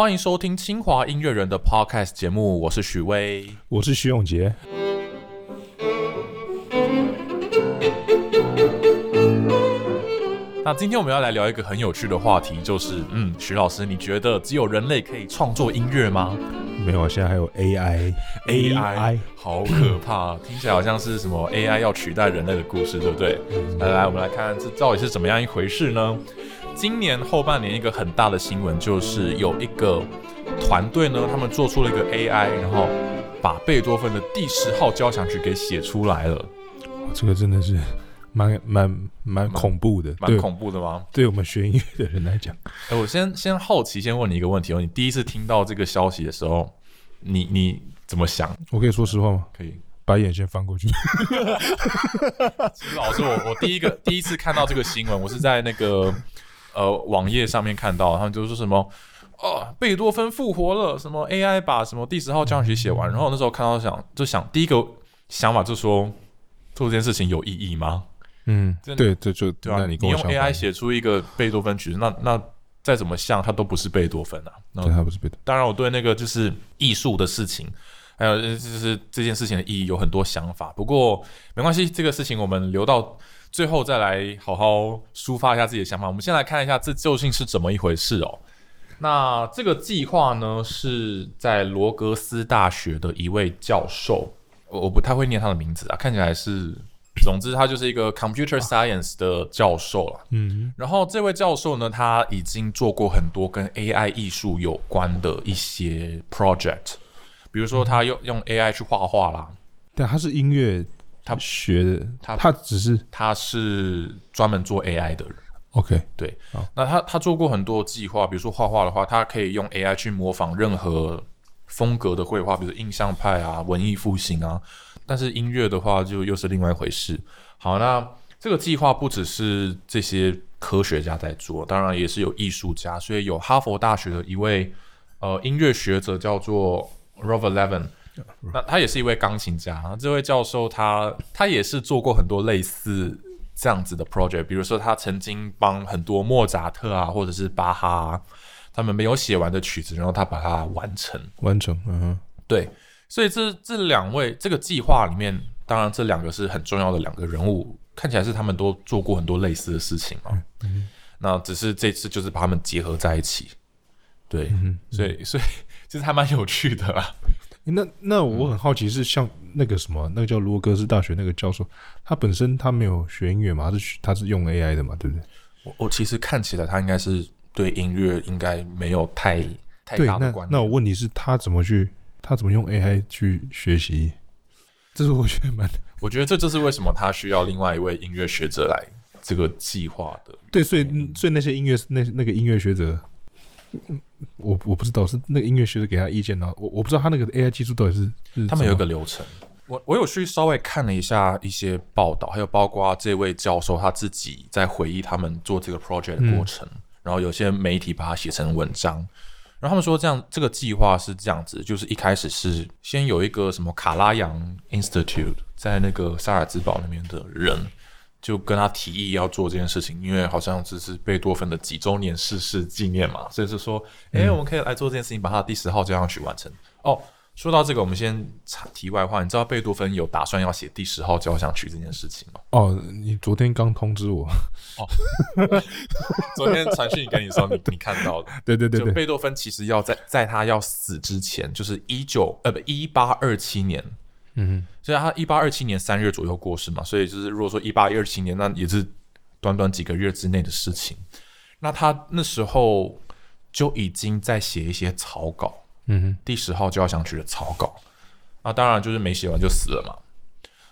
欢迎收听清华音乐人的 Podcast 节目，我是许巍。我是徐永杰。那今天我们要来聊一个很有趣的话题，就是嗯，徐老师，你觉得只有人类可以创作音乐吗？没有，现在还有 AI。AI 好可怕，听起来好像是什么 AI 要取代人类的故事，对不对？来来，我们来看看这到底是怎么样一回事呢？今年后半年一个很大的新闻就是有一个团队呢，他们做出了一个 AI，然后把贝多芬的第十号交响曲给写出来了，这个真的是蛮蛮蛮恐怖的，蛮恐怖的吗？对我们学音乐的人来讲，哎，我先先好奇，先问你一个问题哦，你第一次听到这个消息的时候，你你怎么想？我可以说实话吗？可以。把眼线翻过去。其实老师，我我第一个第一次看到这个新闻，我是在那个呃网页上面看到，他们就说什么哦，贝多芬复活了，什么 AI 把什么第十号交响曲写完，然后那时候看到想就想第一个想法就说做这件事情有意义吗？嗯，对，这就对啊，你用 AI 写出一个贝多芬曲，那那再怎么像，它都不是贝多芬啊，对，它不是贝多。当然，我对那个就是艺术的事情。还有就是这件事情的意义有很多想法，不过没关系，这个事情我们留到最后再来好好抒发一下自己的想法。我们先来看一下这究竟是怎么一回事哦。那这个计划呢是在罗格斯大学的一位教授，我我不太会念他的名字啊，看起来是，总之他就是一个 computer science 的教授了。嗯，然后这位教授呢，他已经做过很多跟 AI 艺术有关的一些 project。比如说，他用用 AI 去画画啦，对，他是音乐，他学的，他他只是他是专门做 AI 的人。OK，对，那他他做过很多计划，比如说画画的话，他可以用 AI 去模仿任何风格的绘画，比如印象派啊、文艺复兴啊。但是音乐的话，就又是另外一回事。好，那这个计划不只是这些科学家在做，当然也是有艺术家，所以有哈佛大学的一位呃音乐学者叫做。Robert Levin，那他也是一位钢琴家。这位教授他他也是做过很多类似这样子的 project，比如说他曾经帮很多莫扎特啊，或者是巴哈他们没有写完的曲子，然后他把它完成。完成，嗯哼，对。所以这这两位这个计划里面，当然这两个是很重要的两个人物，看起来是他们都做过很多类似的事情嘛。嗯。那只是这次就是把他们结合在一起。对，所以所以。其实还蛮有趣的啦。那那我很好奇，是像那个什么，那个叫罗格斯大学那个教授，他本身他没有学音乐嘛？他是他是用 AI 的嘛？对不对？我我其实看起来他应该是对音乐应该没有太太大的关。那我问题是，他怎么去？他怎么用 AI 去学习？这是我觉得蛮 我觉得这就是为什么他需要另外一位音乐学者来这个计划的。对，所以所以那些音乐那那个音乐学者。我我不知道是那个音乐学者给他意见呢，我我不知道他那个 AI 技术到底是他们有一个流程。我我有去稍微看了一下一些报道，还有包括这位教授他自己在回忆他们做这个 project 的过程，然后有些媒体把它写成文章，然后他们说这样这个计划是这样子，就是一开始是先有一个什么卡拉扬 Institute 在那个萨尔兹堡那边的人。就跟他提议要做这件事情，因为好像这是贝多芬的几周年逝世纪念嘛，所以是说，哎，我们可以来做这件事情，把他第十号交响曲完成。哦，说到这个，我们先插题外话，你知道贝多芬有打算要写第十号交响曲这件事情吗？哦，你昨天刚通知我。哦，昨天传讯跟你说，你你看到了？对对对对，贝多芬其实要在在他要死之前，就是一九呃不一八二七年。嗯，所以他一八二七年三月左右过世嘛，所以就是如果说一八二七年，那也是短短几个月之内的事情。那他那时候就已经在写一些草稿，嗯哼，第十号交响曲的草稿。那当然就是没写完就死了嘛。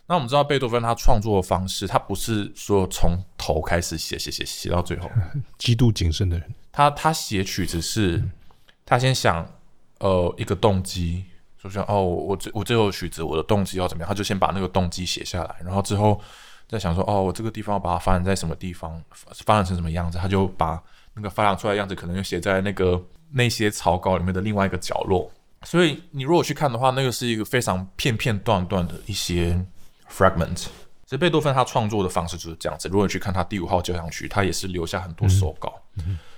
那我们知道贝多芬他创作的方式，他不是说从头开始写写写写到最后，极度谨慎的人。他他写曲子是，他先想呃一个动机。就像哦，我这我最后曲子，我的动机要怎么样？他就先把那个动机写下来，然后之后再想说，哦，我这个地方要把它发展在什么地方，发展成什么样子？他就把那个发展出来的样子，可能就写在那个那些草稿里面的另外一个角落。所以你如果去看的话，那个是一个非常片片段段的一些 fragment。其实贝多芬他创作的方式就是这样子。如果你去看他第五号交响曲，他也是留下很多手稿。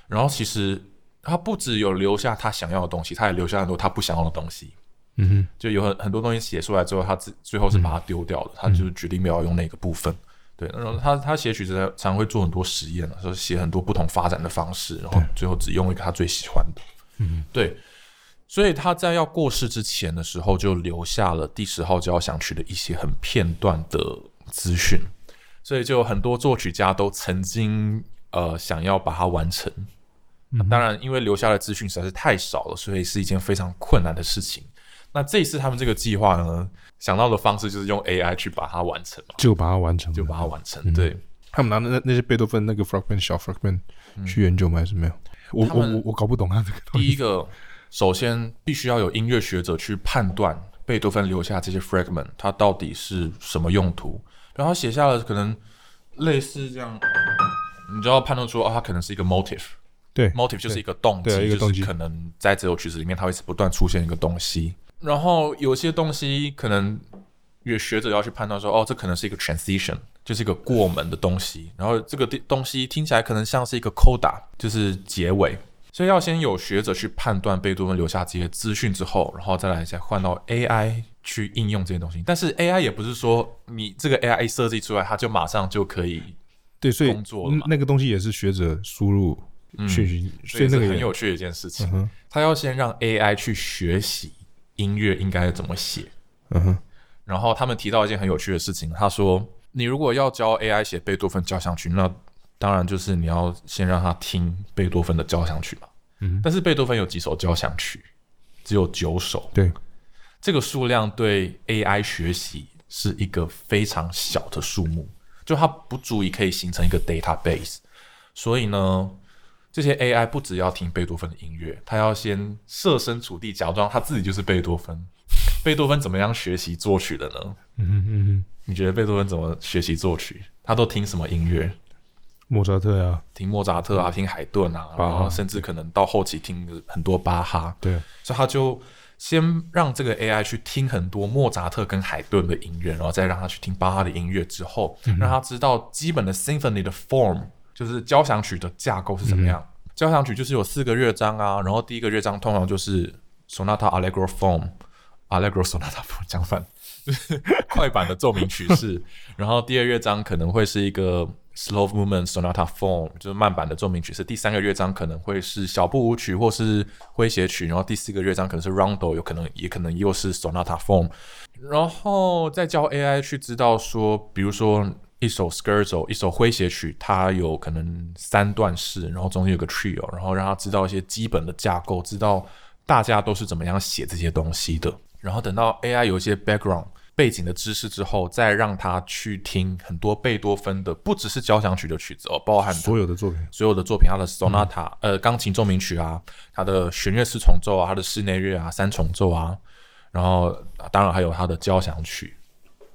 然后其实他不只有留下他想要的东西，他也留下很多他不想要的东西。嗯哼，就有很很多东西写出来之后，他自最后是把它丢掉的，他就是决定没有要用那个部分。对，然后他他写曲子常常会做很多实验，说写很多不同发展的方式，然后最后只用一个他最喜欢的。嗯，对，所以他在要过世之前的时候，就留下了第十号交响曲的一些很片段的资讯，所以就很多作曲家都曾经呃想要把它完成。当然，因为留下的资讯实在是太少了，所以是一件非常困难的事情。那这一次他们这个计划呢，想到的方式就是用 AI 去把它完成嘛，就把它完成，就把它完成。对他们拿那那些贝多芬那个 fragment 小 fragment 去研究吗？还是没有？我我我我搞不懂他这个。第一个，首先必须要有音乐学者去判断贝多芬留下这些 fragment 它到底是什么用途，然后写下了可能类似这样，你就要判断出啊，它可能是一个 motive。对，motive 就是一个动机，就是可能在这首曲子里面，它会不断出现一个东西。然后有些东西可能有学者要去判断说，哦，这可能是一个 transition，就是一个过门的东西。然后这个东西听起来可能像是一个 coda，就是结尾。所以要先有学者去判断贝多芬留下这些资讯之后，然后再来再换到 AI 去应用这些东西。但是 AI 也不是说你这个 AI 设计出来，它就马上就可以对，所以工作了。那个东西也是学者输入讯息，所以那个很有趣的一件事情。他要先让 AI 去学习。音乐应该怎么写？嗯哼，然后他们提到一件很有趣的事情，他说：“你如果要教 AI 写贝多芬交响曲，那当然就是你要先让他听贝多芬的交响曲嘛。嗯，但是贝多芬有几首交响曲？只有九首。对，这个数量对 AI 学习是一个非常小的数目，就它不足以可以形成一个 database。所以呢？”这些 AI 不只要听贝多芬的音乐，他要先设身处地，假装他自己就是贝多芬。贝多芬怎么样学习作曲的呢？嗯嗯你觉得贝多芬怎么学习作曲？他都听什么音乐？莫扎特啊，听莫扎特啊，听海顿啊，然后甚至可能到后期听很多巴哈。对，所以他就先让这个 AI 去听很多莫扎特跟海顿的音乐，然后再让他去听巴哈的音乐，之后让他知道基本的 symphony 的 form。就是交响曲的架构是怎么样？交响曲就是有四个乐章啊，然后第一个乐章通常就是 sonata allegro form，allegro sonata form 讲反，就是快板的奏鸣曲式。然后第二乐章可能会是一个 slow movement sonata form，就是慢板的奏鸣曲式。第三个乐章可能会是小步舞曲或是诙谐曲。然后第四个乐章可能是 rondo，有可能也可能又是 sonata form。然后再教 AI 去知道说，比如说。一首 Scherzo，一首诙谐曲，它有可能三段式，然后中间有个 trio，然后让他知道一些基本的架构，知道大家都是怎么样写这些东西的。然后等到 AI 有一些 background 背景的知识之后，再让他去听很多贝多芬的，不只是交响曲的曲子哦，包含所有的作品，所有的作品，他的 sonata，呃，钢琴奏鸣曲啊，他的弦乐四重奏啊，他的室内乐啊，三重奏啊，然后当然还有他的交响曲，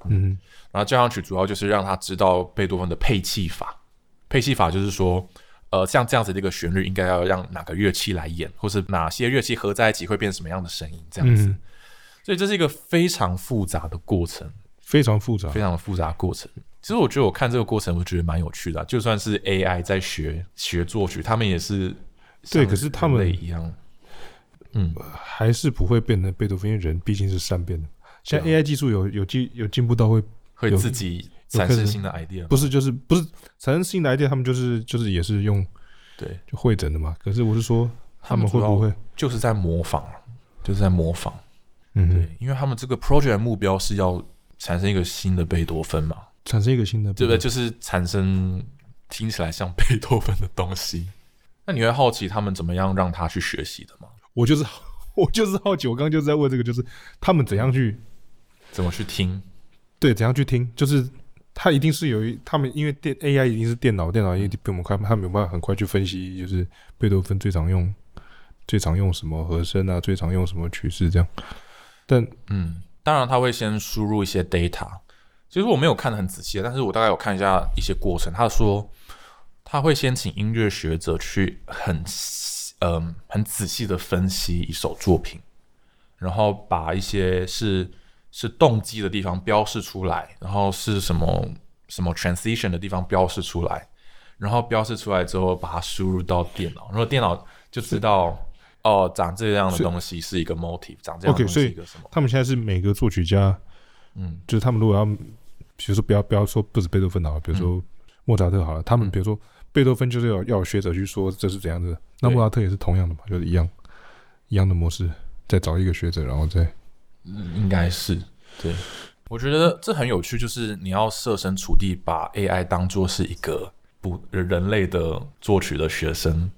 嗯。然后交响曲主要就是让他知道贝多芬的配器法，配器法就是说，呃，像这样子的一个旋律应该要让哪个乐器来演，或是哪些乐器合在一起会变什么样的声音，这样子。所以这是一个非常复杂的过程，非常复杂，非常复杂过程。其实我觉得我看这个过程，我觉得蛮有趣的。就算是 AI 在学学作曲，他们也是对，可是他们一样，嗯，还是不会变成贝多芬，因为人毕竟是善变的。像 AI 技术有有进有进步到会。会自己产生新的 idea，不是就是不是产生新的 idea，他们就是就是也是用对就会诊的嘛。可是我是说，他们会不会就是在模仿，就是在模仿？嗯，对，因为他们这个 project 目标是要产生一个新的贝多芬嘛，产生一个新的，对不对？就是产生听起来像贝多芬的东西。那你会好奇他们怎么样让他去学习的吗？我就是 我就是好奇，我刚刚就是在问这个，就是他们怎样去怎么去听。对，怎样去听？就是他一定是有一，他们因为电 AI 一定是电脑，电脑一定比我们快，他没有办法很快去分析，就是贝多芬最常用、最常用什么和声啊，最常用什么曲式这样。但嗯，当然他会先输入一些 data。其实我没有看的很仔细，但是我大概有看一下一些过程。他说他会先请音乐学者去很嗯很仔细的分析一首作品，然后把一些是。是动机的地方标示出来，然后是什么什么 transition 的地方标示出来，然后标示出来之后把它输入到电脑，然后电脑就知道哦，长这样的东西是一个 motive，长这样的东西是一个什么？他们现在是每个作曲家，嗯。就是他们如果要，比如说不要不要说不止贝多芬好了，比如说莫扎特好了，他们嗯。比如说贝多芬就是要要有学者去说这是怎样的，那莫扎特也是同样的嘛，就是一样一样的模式，再找一个学者，然后再嗯，应该是对。我觉得这很有趣，就是你要设身处地把 AI 当做是一个不人类的作曲的学生，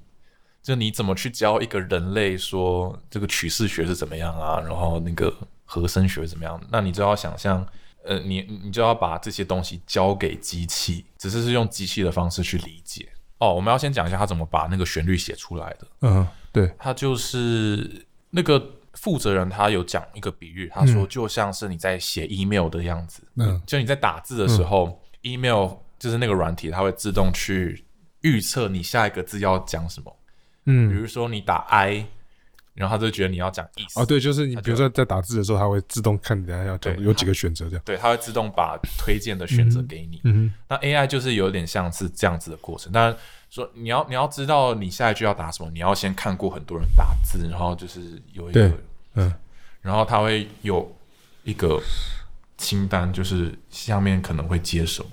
就你怎么去教一个人类说这个曲式学是怎么样啊，然后那个和声学怎么样，那你就要想象，呃，你你就要把这些东西交给机器，只是是用机器的方式去理解。哦，我们要先讲一下他怎么把那个旋律写出来的。嗯对，他就是那个负责人，他有讲一个比喻，他说嗯。就像是你在写 email 的样子，嗯。就你在打字的时候、e m a i l 就是那个软体，它会自动去预测你下一个字要讲什么。嗯。比嗯如说你打 i，然后他就觉得你要讲意思，哦对，就是你比如说在打字的时候，它会自动看等下要讲对有几个选择这样，对，它会自动把推荐的选择给你。嗯那 AI 就是有点像是这样子的过程，当然说你要你要知道你下一句要打什么，你要先看过很多人打字，然后就是有一个对嗯然后他会有一个清单，就是下面可能会接什么。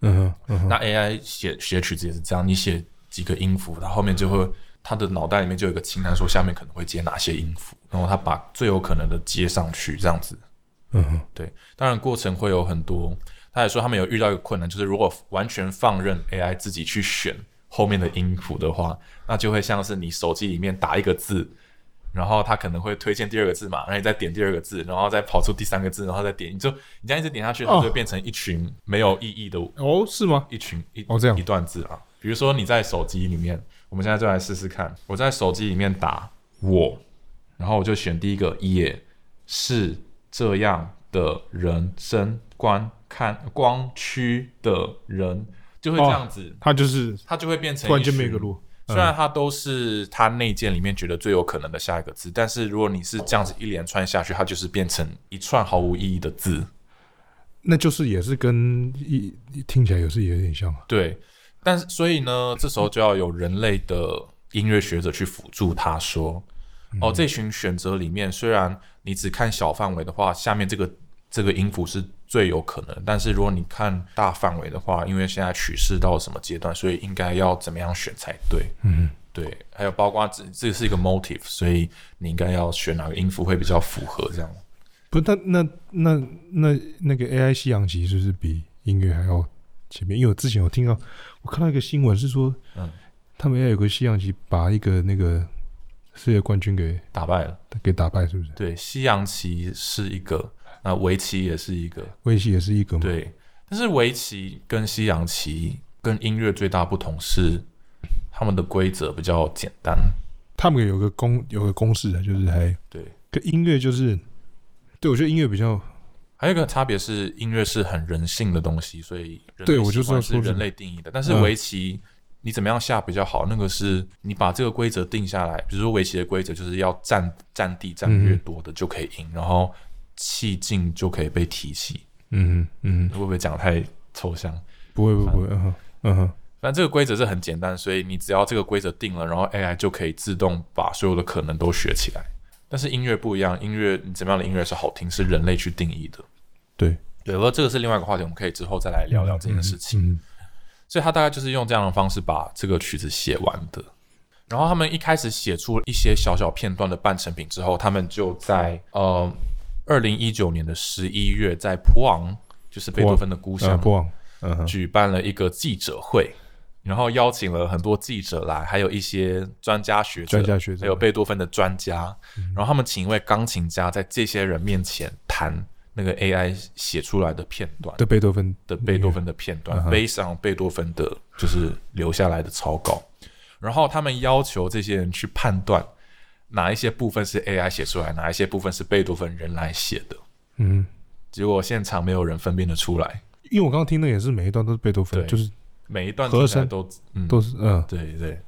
嗯哼嗯哼那 AI 写写曲子也是这样，你写几个音符，它后面就会它的脑袋里面就有一个清单，说下面可能会接哪些音符，然后它把最有可能的接上去，这样子。嗯哼对，当然过程会有很多。他也说他们有遇到一个困难，就是如果完全放任 AI 自己去选后面的音符的话，那就会像是你手机里面打一个字，然后它可能会推荐第二个字嘛，然后你再点第二个字，然后再跑出第三个字，然后再点，你就你这样一直点下去，它就会变成一群没有意义的哦是吗？一群一哦这样一段字啊。比如说你在手机里面，我们现在就来试试看，我在手机里面打我，然后我就选第一个也是这样的人生观看光驱的人，就会这样子，它就是它就会变成突然间没有一个路，虽然它都是它内建里面觉得最有可能的下一个字，但是如果你是这样子一连串下去，它就是变成一串毫无意义的字。那就是也是跟一听起来也是有点像啊，对，但是所以呢，这时候就要有人类的音乐学者去辅助他说，哦，这群选择里面，虽然你只看小范围的话，下面这个这个音符是最有可能，但是如果你看大范围的话，因为现在趋势到什么阶段，所以应该要怎么样选才对。嗯对，还有包括这这是一个 motive，所以你应该要选哪个音符会比较符合这样。不，那那那那那个 AI 西洋棋是不是比音乐还要前面？因为我之前有听到，我看到一个新闻是说，嗯，他们 AI 有个西洋棋把一个那个世界冠军给打败了。给打败，是不是？对，西洋棋是一个，那围棋也是一个。围棋也是一个嘛？，对，但是围棋跟西洋棋跟音乐最大不同是，他们的规则比较简单。他们有个公有个公式的，就是还对，跟音乐就是，对我觉得音乐比较还有一个差别是，音乐是很人性的东西，所以对我就是喜欢是人类定义的。但是嗯围棋，你怎么样下比较好？那个是你把这个规则定下来，比如说围棋的规则就是要占占地占越嗯多的就可以赢，然后气劲就可以被提起。嗯哼嗯，会不会讲得太抽象？不会不会不会，嗯哼嗯哼，反正这个规则是很简单，所以你只要这个规则定了，然后 AI 就可以自动把所有的可能都学起来。但是音乐不一样，音乐你怎么样的音乐是好听，是人类去定义的。对，对，不过这个是另外一个话题，我们可以之后再来聊聊这件事情。嗯所以他大概就是用这样的方式把这个曲子写完的。然后他们一开始写出一些小小片段的半成品之后，他们就在呃二零一九年的十一月，在普昂，就是贝多芬的故嗯，乡，普昂，嗯哼，举办了一个记者会，然后邀请了很多记者来，还有一些专家学者，专家学者。还有贝多芬的专家，然后他们请一位钢琴家在这些人面前弹那个 AI 写出来的片段的贝多芬的贝多芬的片段嗯哼，based on 贝多芬的就是留下来的草稿，然后他们要求这些人去判断哪一些部分是 AI 写出来，哪一些部分是贝多芬人来写的。嗯，结果现场没有人分辨得出来，因为我刚刚听的也是每一段都是贝多芬，对。就是每一段都嗯。都是嗯，对对。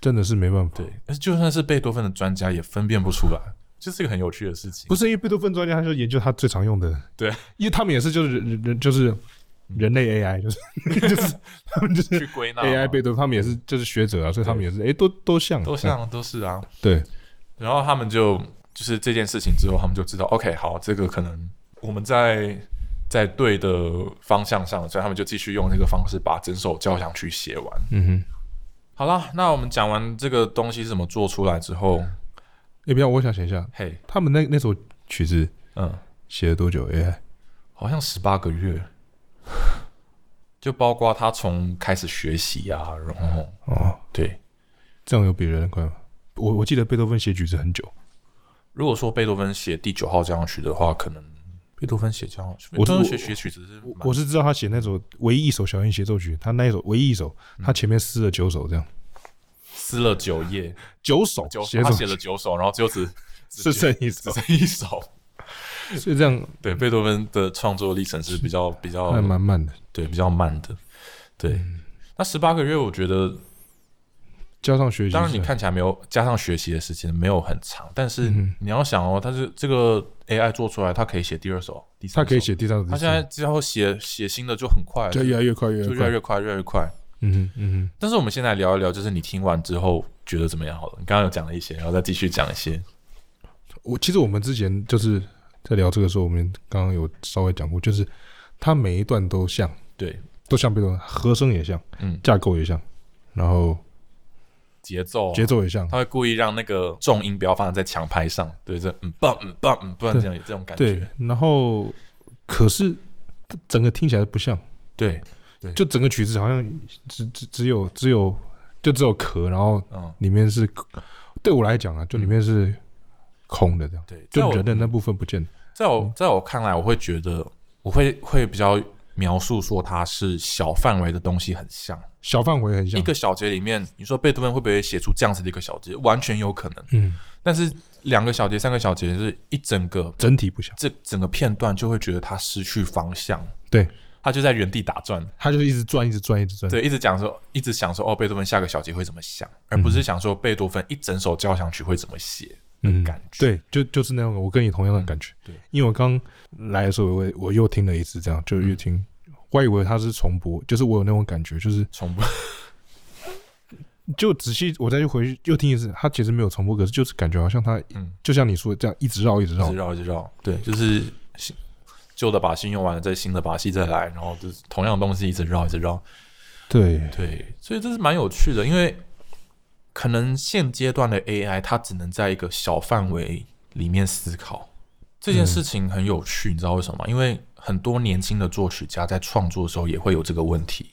真的是没办法。对，但是就算是贝多芬的专家也分辨不出来，这是一个很有趣的事情。不是因为贝多芬专家，他就研究他最常用的，对，因为他们也是就是人人就是人类 AI 就是 就是他们就是去归纳 AI 贝多芬，他们也是就是学者啊，所以他们也是哎、都都像。都像都是啊。对，然后他们就就是这件事情之后，他们就知道，OK，好，这个可能我们在在对的方向上，所以他们就继续用这个方式把整首交响曲写完。嗯哼。好了，那我们讲完这个东西是怎么做出来之后，哎、不要，我想写一下，嘿，他们那那首曲子嗯，写了多久？AI 好像十八个月，就包括他从开始学习啊，然后哦，对，这样有比人快吗？我我记得贝多芬写曲子很久，如果说贝多芬写第九号交响曲的话，可能贝多芬写交响曲，我多芬写写曲子是蛮我是知道他写那首唯一一首小音协奏曲，他那一首唯一一首，他前面撕了九首这样，撕了九页，九首九他写了九首，然后就只 只剩一首。只，剩一首。所以这样对，贝多芬的创作历程是比较比较还蛮慢的。对比较慢的。对，那十八个月，我觉得加上学习，当然你，看起来没有加上学习的时间没有很长，但是嗯你要想哦，它是这个 AI 做出来，它可以写第二首、第三首，他可以写第三首，它现在之后写写新的就很快，就越来越快，越来越快。就越来越快，越来越快。嗯哼嗯哼，但是我们现在聊一聊，就是你听完之后觉得怎么样？好了，你刚刚有讲了一些，然后再继续讲一些。我其实我们之前就是在聊这个时候，我们刚刚有稍微讲过，就是它每一段都像，对，都像贝多芬，和声也像，嗯，架构也像，然后节奏节奏也像，他会故意让那个重音不要放在强拍上，对，这嗯棒嗯棒嗯棒这样有这种感对觉，，然后可是整个听起来不像，对，对。就整个曲子好像只只只有只有就只有壳，然后嗯，里面是对我来讲啊，就里面是空的这样，对，就人的那部分不见。了。在我在我看来，我会觉得我会会比较描述说它是小范围的东西很像。小范围很像。一个小节里面，你说贝多芬会不会写出这样子的一个小节？完全有可能，嗯，但是两个小节、三个小节是一整个整体不像，这整个片段就会觉得他失去方向，对，他就在原地打转，他就一直转，一直转，一直转。对，一直讲说，一直想说，哦，贝多芬下个小节会怎么想，而不是想说贝多芬一整首交响曲会怎么写。嗯，感觉。对，就就是那种我跟你同样的感觉。嗯对，因为我刚来的时候，我我又听了一次，这样就越听，我还以为它是重播，就是我有那种感觉，就是重播，就仔细我再去回去又听一次，它其实没有重播，可是就是感觉好像它嗯，就像你说的这样一直绕，一直绕。一直。绕，一直绕，对，就是新旧的把戏用完了，再新的把戏再来，然后就是同样的东西一直绕，一直绕，对，对，所以这是蛮有趣的，因为可能现阶段的 AI 它只能在一个小范围里面思考这件事情很有趣，你知道为什么吗？因为很多年轻的作曲家在创作的时候也会有这个问题，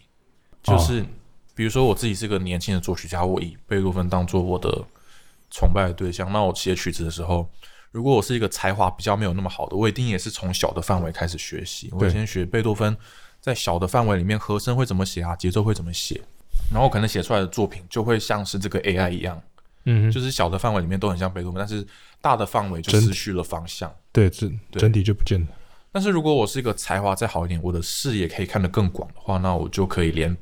就是、比如说我自己是个年轻的作曲家，我以贝多芬当做我的崇拜的对象，那我写曲子的时候。如果我是一个才华比较没有那么好的，我一定也是从小的范围开始学习。我对先学贝多芬，在小的范围里面，和声会怎么写啊，节奏会怎么写，然后可能写出来的作品就会像是这个 AI 一样，嗯，就是小的范围里面都很像贝多芬，但是大的范围就失去了方向。对，整对整体就不见了。但是如果我是一个才华再好一点，我的视野可以看得更广的话，那我就可以连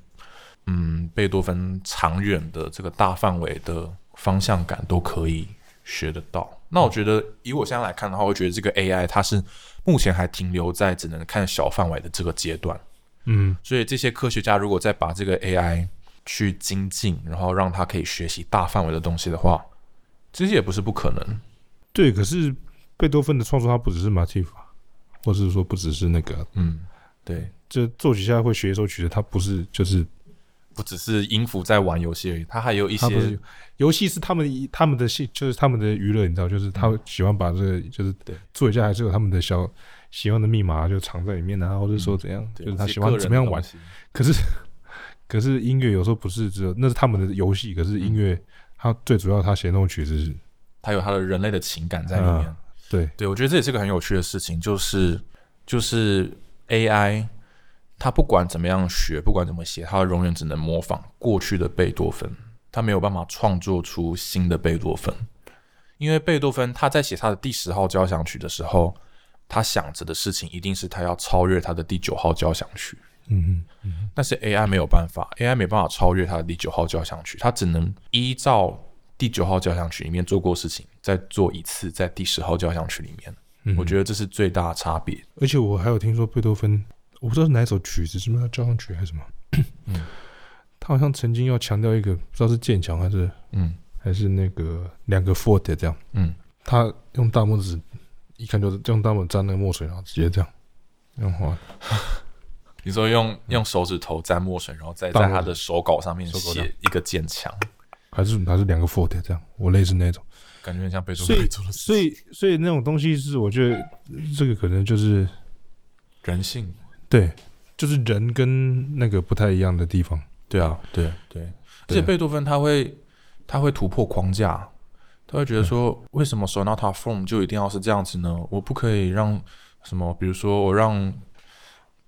嗯贝多芬长远的这个大范围的方向感都可以学得到。那我觉得以我现在来看的话，我觉得这个 AI 它是目前还停留在只能看小范围的这个阶段。嗯，所以这些科学家如果再把这个 AI 去精进，然后让他可以学习大范围的东西的话，其实也不是不可能。对。可是贝多芬的创作，他不只是马蒂法，或者是说不只是那个，嗯，对，这作曲家会学一首曲子，他不是就是不只是音符在玩游戏而已，他还有一些游戏是他们的他们的兴，就是他们的娱乐，你知道，就是他们喜欢把这个就是对作曲家还是有他们的小喜欢的密码就藏在里面啊，或者说怎样，对就是他喜欢怎么样玩。可是可是音乐有时候不是只有那是他们的游戏，可是音乐它最主要他写那种曲子是它有它的人类的情感在里面。对对，我觉得这也是个很有趣的事情，就是就是 AI，它不管怎么样学，不管怎么写，它永远只能模仿过去的贝多芬，它没有办法创作出新的贝多芬。因为贝多芬他在写他的第十号交响曲的时候，他想着的事情一定是他要超越他的第九号交响曲。嗯嗯但是 AI 没有办法，AI 没办法超越它的第九号交响曲，它只能依照第九号交响曲里面做过的事情，再做一次在第十号交响曲里面。嗯，我觉得这是最大的差别。而且我还有听说贝多芬我不知道是哪一首曲子，是不是交响曲还是什么？嗯 他好像曾经要强调一个，不知道是渐强还是嗯还是那个两个 forte 这样。嗯，他用大拇指，一看就是用大拇指沾那个墨水，然后直接这样，这样画。你说用用手指头沾墨水，然后再在他的手稿上面写一个渐强，还是还是两个 forte 这样，我类似那种。感觉很像贝多所以芬做的事情。所以所以那种东西是，我觉得这个可能就是人性，对，就是人跟那个不太一样的地方。对啊，对对，而且贝多芬他会他会突破框架，他会觉得说，为什么 sonata form 就一定要是这样子呢？我不可以让什么，比如说我让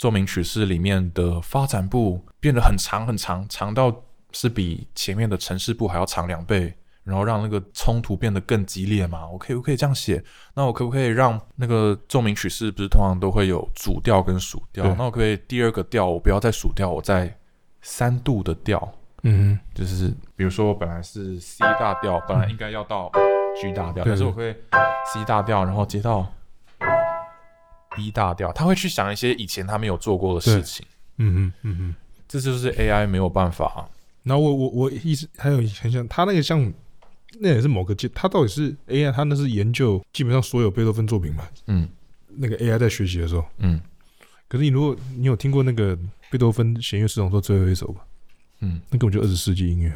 奏鸣曲式里面的发展部变得很长很长，长到是比前面的城市部还要长两倍。然后让那个冲突变得更激烈嘛？我可以，我可以这样写。那我可不可以让那个奏鸣曲式不是通常都会有主调跟属调？那我可以第二个调我不要再属调，我再三度的调，嗯就是比如说我本来是 C 大调，本来应该要到 G 大调，对但是我会 C 大调，然后接到 E 大调，他会去想一些以前他没有做过的事情，嗯嗯嗯嗯。这就是 AI 没有办法。然后我我我一直还有很想他那个像，那也是某个阶，他到底是 AI，他那是研究基本上所有贝多芬作品嘛？嗯那个 AI 在学习的时候，嗯可是你如果你有听过那个贝多芬弦乐四重奏最后一首吧？嗯，那根本就二十世纪音乐。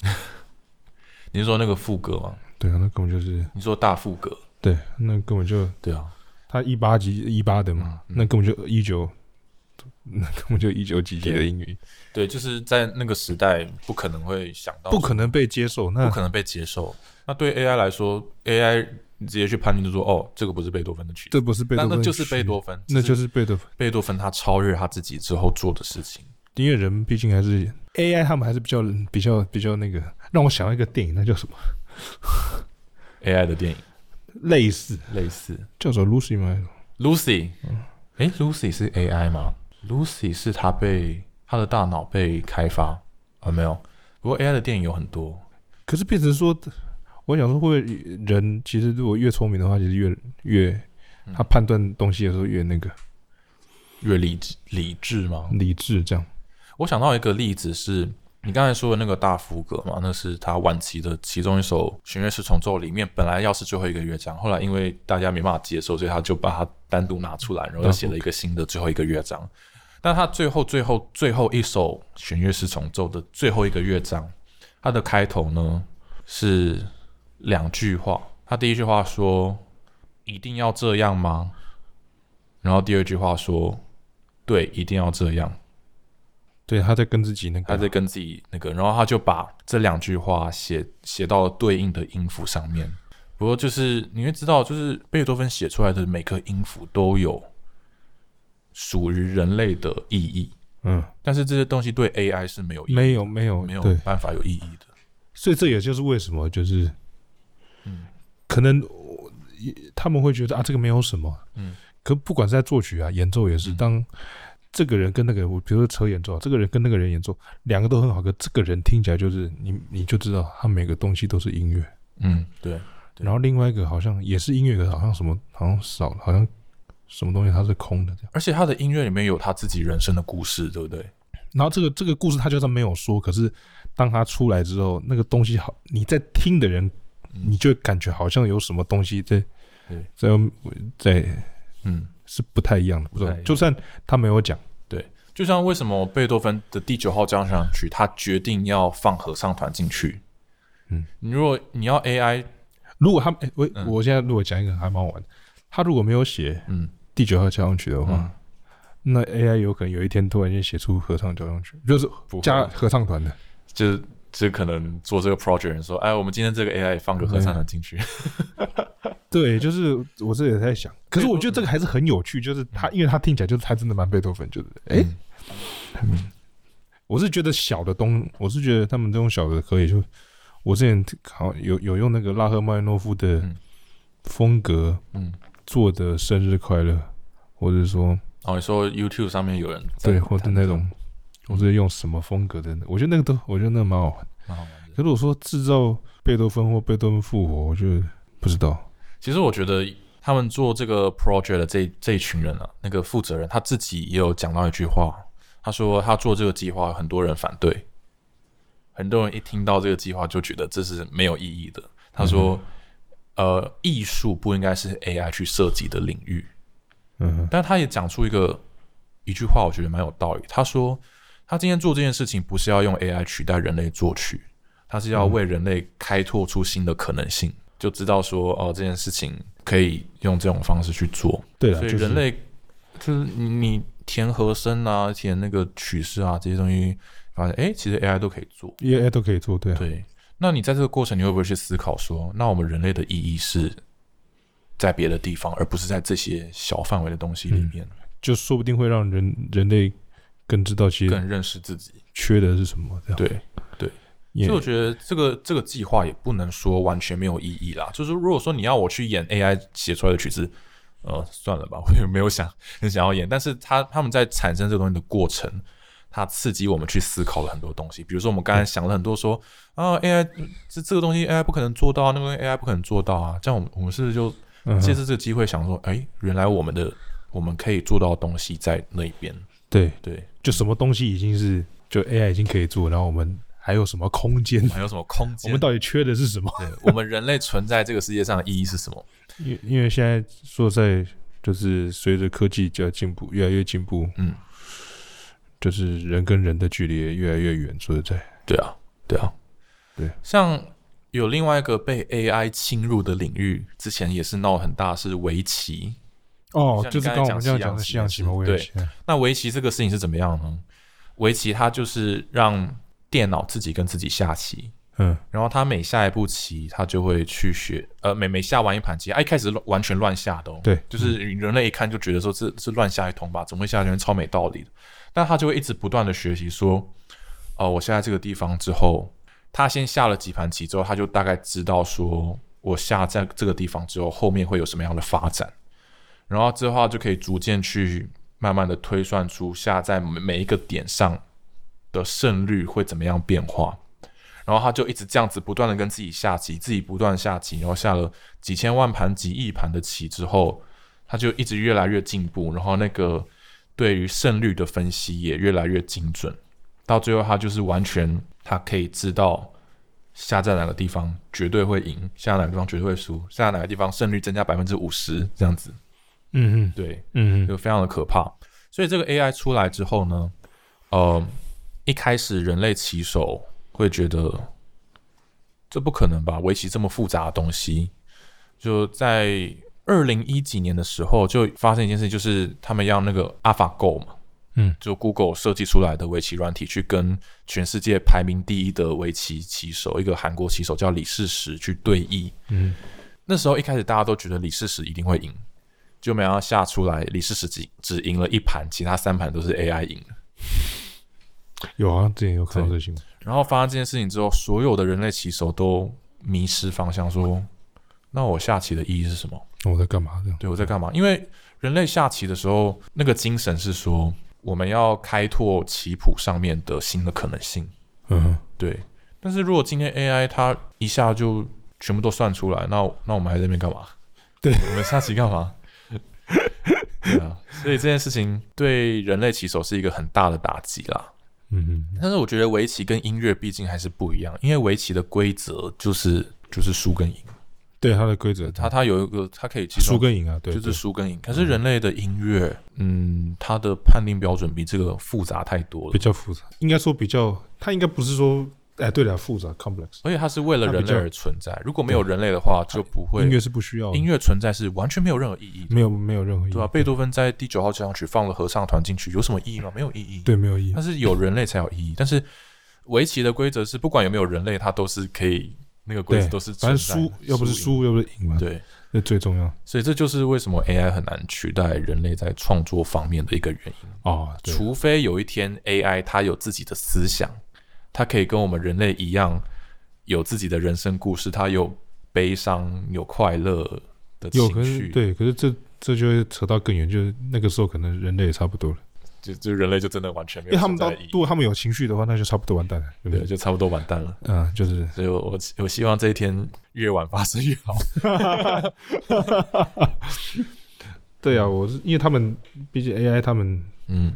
你是说那个副歌吗？对啊，那根本就是你说大副歌？对，那根本就对啊，他一八级一八的嘛，那根本就一九，那根本就一九几级的英语，对，就是在那个时代不可能会想到，不可能被接受。那不可能被接受。那对 AI 来说，AI 你直接去判定就说，哦，这个不是贝多芬的曲子，这不是贝多芬，那那就是贝多芬，那就是贝多芬。贝多芬他超越他自己之后做的事情。因为人毕竟还是 AI，他们还是比较比较比较那个，让我想到一个电影，那叫什么？AI 的电影类似类似叫做 Lucy 吗？Lucy，诶 l u c y 是 AI 吗？Lucy 是他被他的大脑被开发啊？没有，不过 AI 的电影有很多，可是变成说，我想说，会不会人其实如果越聪明的话，其实越越嗯他判断东西的时候越那个越理智理智吗？理智，这样。我想到一个例子是，你刚才说的那个大福格嘛，那是他晚期的其中一首弦乐四重奏里面，本来要是最后一个乐章，后来因为大家没办法接受，所以他就把它单独拿出来，然后写了一个新的最后一个乐章。但他最后最后最后一首弦乐四重奏的最后一个乐章，它的开头呢是两句话，他第一句话说：“一定要这样吗？”然后第二句话说：“对，一定要这样。”对，他在跟自己那个，他在跟自己那个，然后他就把这两句话写写到了对应的音符上面。不过就是你会知道，就是贝多芬写出来的每颗音符都有属于人类的意义，嗯，但是这些东西对 AI 是没有意义，没有没有没有，办法有意义的。所以这也就是为什么就是，嗯。可能我他们会觉得啊，这个没有什么，嗯，可不管是在作曲啊、演奏也是，嗯。当这个人跟那个，我比如说车演奏啊，这个人跟那个人演奏，两个都很好，可这个人听起来就是你你就知道他每个东西都是音乐，嗯，对，对。然后另外一个好像也是音乐，可好像什么好像少了，好像什么东西它是空的这样。而且他的音乐里面有他自己人生的故事，对不对？然后这个这个故事他就算没有说，可是当他出来之后，那个东西好，你在听的人，嗯。你就感觉好像有什么东西在对。在在嗯，是不太一样的，就算他没有讲，对。就像为什么贝多芬的第九号交响曲，他决定要放合唱团进去。嗯，你如果你要 AI，如果他诶我、嗯。我现在如果讲一个还蛮好玩的，他如果没有写嗯，第九号交响曲的话，嗯。那 AI 有可能有一天突然间写出合唱交响曲，就是加合唱团的。就是就可能做这个 project 的人说，哎，我们今天这个 AI 放个合唱团进去，对，就是我这也在想，可是我觉得这个还是很有趣，就是他，因为他听起来就是他真的蛮贝多芬，就是诶，嗯。我是觉得小的东，我是觉得他们这种小的可以就，我之前好像有有用那个拉赫曼诺夫的嗯。风格嗯，做的生日快乐，或者说哦你说 YouTube 上面有人对，或者那种，我是用什么风格的，我觉得那个都，我觉得那个蛮好玩。蛮好玩的可是我说制造贝多芬或贝多芬复活，我就不知道。其实我觉得他们做这个 project 的这这一群人啊，那个负责人他自己也有讲到一句话，他说他做这个计划，很多人反对，很多人一听到这个计划就觉得这是没有意义的。他说，呃，艺术不应该是 AI 去涉及的领域。嗯哼，但他也讲出一个一句话，我觉得蛮有道理。他说，他今天做这件事情不是要用 AI 取代人类作曲，他是要为人类开拓出新的可能性，就知道说哦，这件事情可以用这种方式去做。对了，所以人类就是你你填和声啊，填那个曲式啊这些东西，发现哎，其实 AI 都可以做。AI 都可以做，对啊，对，那你在这个过程，你会不会去思考说，那我们人类的意义是在别的地方，而不是在这些小范围的东西里面，就说不定会让人人类更知道其实更认识自己？缺的是什么，这样对，也所以我觉得这个这个计划也不能说完全没有意义啦。就是如果说你要我去演 AI 写出来的曲子，呃，算了吧，我也没有想很想要演。但是他他们在产生这个东西的过程，它刺激我们去思考了很多东西。比如说我们刚才想了很多说，啊，AI 这这个东西 AI 不可能做到，那个 AI 不可能做到啊。这样我们我们是不是就嗯借着这个机会想说，哎、原来我们的我们可以做到的东西在那边。对，对，就什么东西已经是就 AI 已经可以做，然后我们还有什么空间？还有什么空间？我们到底缺的是什么？对我们人类存在这个世界上的意义是什么？因为因为现在说在就是随着科技的进步，越来越进步，嗯，就是人跟人的距离也越来越远。说实在，对啊，对啊，对。像有另外一个被 AI 侵入的领域，之前也是闹很大，是围棋。哦，就是刚才讲刚刚我们这样讲的西西洋棋嘛，洋棋那围棋这个事情是怎么样呢？围棋它就是让电脑自己跟自己下棋，嗯然后它每下一步棋，它就会去学，呃，每每下完一盘棋，啊，一开始乱完全乱下的、哦，对就是人类一看就觉得说这是乱下一通吧，怎么会下成超没道理的？但他就会一直不断的学习说，哦、我下在这个地方之后，他先下了几盘棋之后，他就大概知道说我下在这个地方之后，后面会有什么样的发展，然后之后就可以逐渐去慢慢的推算出下在每一个点上的胜率会怎么样变化。然后他就一直这样子不断的跟自己下棋，自己不断下棋，然后下了几千万盘、几亿盘的棋之后，他就一直越来越进步，然后那个对于胜率的分析也越来越精准，到最后他就是完全他可以知道下在哪个地方绝对会赢，下哪个地方绝对会输，下哪个地方胜率增加百分之五十这样子，嗯嗯对，嗯嗯就非常的可怕。所以这个 AI 出来之后呢，呃，一开始人类棋手会觉得这不可能吧？围棋这么复杂的东西，就在二零一几年的时候就发生一件事，就是他们要那个 AlphaGo 嘛，嗯，就 Google 设计出来的围棋软体去跟全世界排名第一的围棋棋手，一个韩国棋手叫李世石去对弈。嗯，那时候一开始大家都觉得李世石一定会赢，就没想到下出来李世石只只赢了一盘，其他三盘都是 AI 赢的。有啊，之前有看到这新闻。然后发生这件事情之后，所有的人类棋手都迷失方向，说：“那我下棋的意义是什么？那我在干嘛？这样对我在干嘛？”因为人类下棋的时候，那个精神是说，我们要开拓棋谱上面的新的可能性。嗯哼，对，但是如果今天 AI 它一下就全部都算出来，那那我们还在那边干嘛？对我们下棋干嘛？对啊，所以这件事情对人类棋手是一个很大的打击啦。嗯哼，但是我觉得围棋跟音乐毕竟还是不一样，因为围棋的规则就是就是输跟赢，对它的规则，它它有一个它可以输跟赢啊，对，就是输跟赢。可是人类的音乐，嗯，它的判定标准比这个复杂太多了。比，较复杂，应该说比较，它应该不是说，哎，对了，复杂 complex，而且它是为了人类而存在。如果没有人类的话，就不会音乐是不需要音乐存在是完全没有任何意义，没有没有任何意义，对吧、贝多芬在第九号交响曲放了合唱团进去，有什么意义吗？没有意义。对没有意义但，是有人类才有意义。但是围棋的规则是，不管有没有人类，它都是可以那个规则都是反正输要不是，输，要不是赢嘛，对。那最重要所以这就是为什么 AI 很难取代人类在创作方面的一个原因。哦，除非有一天 AI 它有自己的思想，它可以跟我们人类一样有自己的人生故事，它有悲伤、有快乐的情绪。对，可是这这就会扯到更远，就是那个时候可能人类也差不多了，就就人类就真的完全没有因为他们如果他们有情绪的话，那就差不多完蛋了，对不对，对？就差不多完蛋了。嗯，就是所以我我我希望这一天越晚发生越好。对啊，我是因为他们毕竟 AI 他们嗯，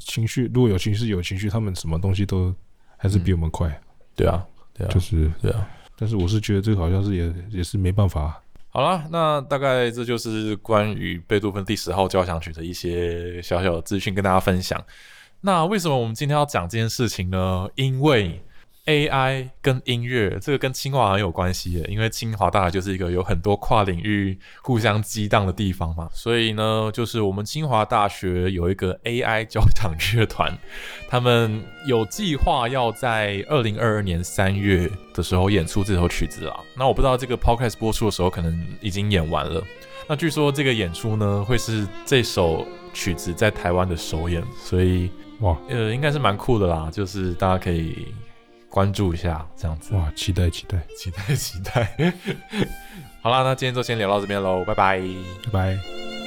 情绪如果有情绪有情绪，他们什么东西都还是比我们快，对啊，对啊，就是。对啊。但是我是觉得这个好像是也也是没办法，好了，那大概这就是关于贝多芬第十号交响曲的一些小小的资讯跟大家分享。那为什么我们今天要讲这件事情呢？因为 AI 跟音乐这个跟清华很有关系耶，因为清华大学就是一个有很多跨领域互相激荡的地方嘛，所以呢，就是我们清华大学有一个 AI 交响乐团，他们有计划要在二零二二年三月的时候演出这首曲子啊。那我不知道这个 podcast 播出的时候可能已经演完了。那据说这个演出呢，会是这首曲子在台湾的首演，所以哇呃，应该是蛮酷的啦，就是大家可以关注一下这样子。哇，期待期待，期待期待。好啦，那今天就先聊到这边喽，拜拜。拜拜。